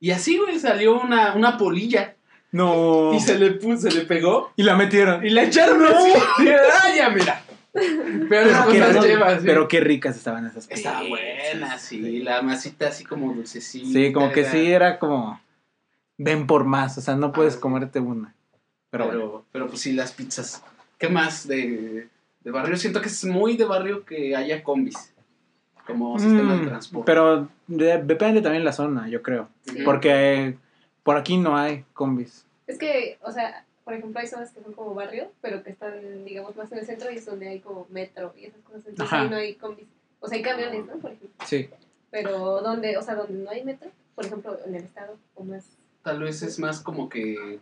Y así, güey, salió una, una polilla. No. Y se le puso, se le pegó. Y la metieron. Y la echaron así. ¡Ah, ya, mira! Pero Pero qué, cosas llevas. pero qué ricas estaban esas pizzas. Estaba buena, sí. La masita así como dulcecita. Sí, como que era- sí era como, ven por más, o sea, no puedes Ah. comerte una. Pero, Pero, bueno. pero, pues sí, las pizzas. ¿Qué más de, de barrio? Siento que es muy de barrio que haya combis. Como sistema de Mm, transporte. Pero de- depende también la zona, yo creo. Ujú. Porque por aquí no hay combis. Es que, o sea, por ejemplo, hay zonas que son como barrio, pero que están, digamos, más en el centro y es donde hay como metro y esas cosas. Entonces Ajá. ahí no hay combis. O sea, hay camiones, ¿no? Por ejemplo. Sí. Pero donde, o sea, donde no hay metro, por ejemplo, en el estado o más. Tal vez es más como que.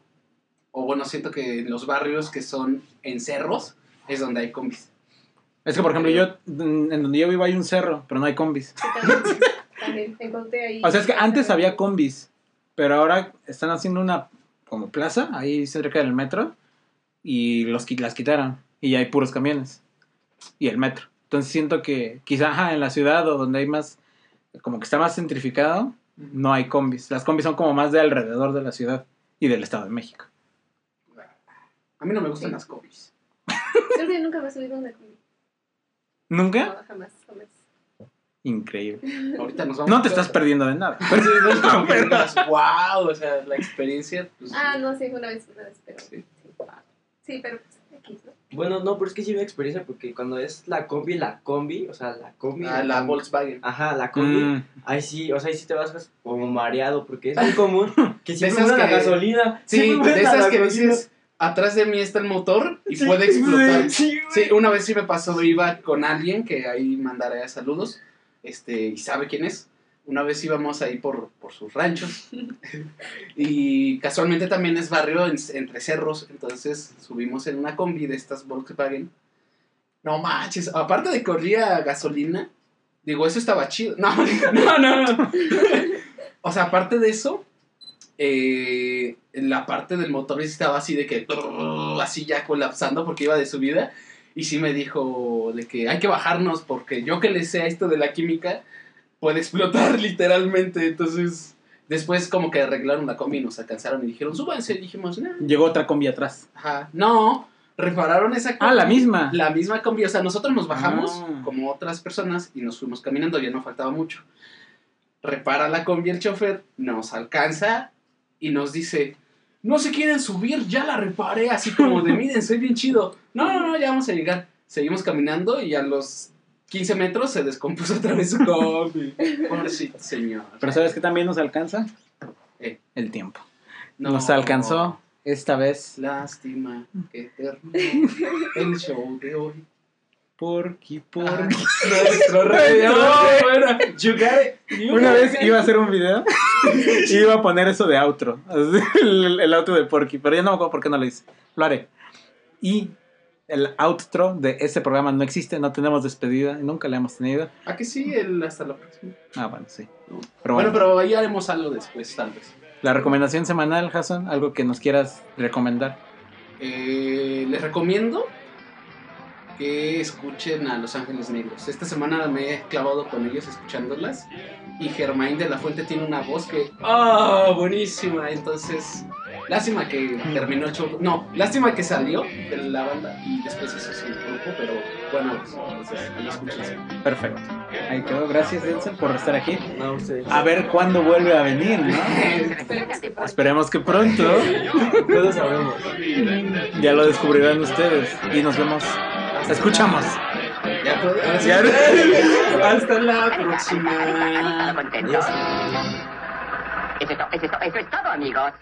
O bueno, siento que en los barrios que son en cerros es donde hay combis. Es que, por ejemplo, yo, en donde yo vivo hay un cerro, pero no hay combis. También, también encontré ahí. O sea, es que antes había combis, pero ahora están haciendo una como plaza, ahí cerca del metro, y los, las quitaron. Y ya hay puros camiones. Y el metro. Entonces siento que quizá ajá, en la ciudad o donde hay más, como que está más centrificado, no hay combis. Las combis son como más de alrededor de la ciudad y del Estado de México. A mí no me gustan Sí. las combis. Creo que nunca me he subido a una combi. ¿Nunca? No, jamás, jamás. Increíble. Ahorita nos vamos No a te estás perdiendo de nada. Sí, no es como que digas, wow, o sea, la experiencia. Pues, Ah, no, sí, una vez, una vez, pero. Sí. Sí, pero pues, X, ¿no? Bueno, no, pero es que sí me experiencia porque cuando es la combi, la combi, o sea, la combi. Ah, la combi- Volkswagen. Ajá, la combi. Mm, Ahí sí, o sea, ahí sí te vas como mareado porque es muy común que siempre esas muera la que- gasolina. Sí, de esas la que gasolina. dices, atrás de mí está el motor y Sí, puede explotar. Sí, Sí, una vez sí me pasó, iba con alguien que ahí mandaré saludos, este, y sabe quién es. Una vez íbamos ahí por, por sus ranchos y casualmente también es barrio en- entre cerros, entonces subimos en una combi de estas Volkswagen. No manches, aparte de que olía a gasolina, digo, eso estaba chido. No, no, no. no. O sea, aparte de eso, eh, la parte del motor estaba así de que así ya colapsando porque iba de subida. Y sí me dijo de que hay que bajarnos porque yo que le sé a esto de la química puede explotar literalmente. Entonces después como que arreglaron la combi y nos alcanzaron y dijeron súbanse y dijimos no Llegó otra combi atrás. ajá. No repararon esa combi Ah, la misma. la misma combi. O sea nosotros nos bajamos Ah. como otras personas y nos fuimos caminando ya no faltaba mucho. Repara la combi el chofer nos alcanza y nos dice no se quieren subir, ya la reparé, así como de, miren, soy bien chido. No, no, no, ya vamos a llegar. Seguimos caminando y a los 15 metros se descompuso otra vez su combi. Pobrecito señor. Pero ¿sabes qué también nos alcanza? Eh. El tiempo. No. Nos alcanzó esta vez Lástima que terminó el show de hoy. Porky, Ah, Porky. Nuestro rey. No, bueno. You got it. You Una got vez it. iba a hacer un video iba a poner eso de outro. El, el outro de Porky. Pero ya no me acuerdo por qué no lo hice. Lo haré. Y el outro de ese programa no existe. No tenemos despedida. Nunca la hemos tenido. ¿A que sí? El, hasta la próxima. Ah, bueno, sí. Pero bueno, bueno, pero ahí haremos algo después, tal vez. la recomendación semanal, Jason. Algo que nos quieras recomendar. Eh, les recomiendo que escuchen a Los Ángeles Negros. Esta semana me he clavado con ellos escuchándolas. Y Germain de la Fuente tiene una voz que. ¡Ah! buenísima. Entonces, lástima que terminó el show. No, lástima que salió de la banda y después hizo su grupo, pero bueno, entonces ahí escúchense. Perfecto. Ahí quedó. Gracias, Denzel, por estar aquí. No. A ver cuándo vuelve a venir, ¿no? Esperemos que pronto. Esperemos que pronto. Todos sabemos. Ya lo descubrirán ustedes. Y nos vemos. Escuchamos. Ya, pues, ahora sí. Ya. Hasta la próxima. Es, es eso es todo, amigos.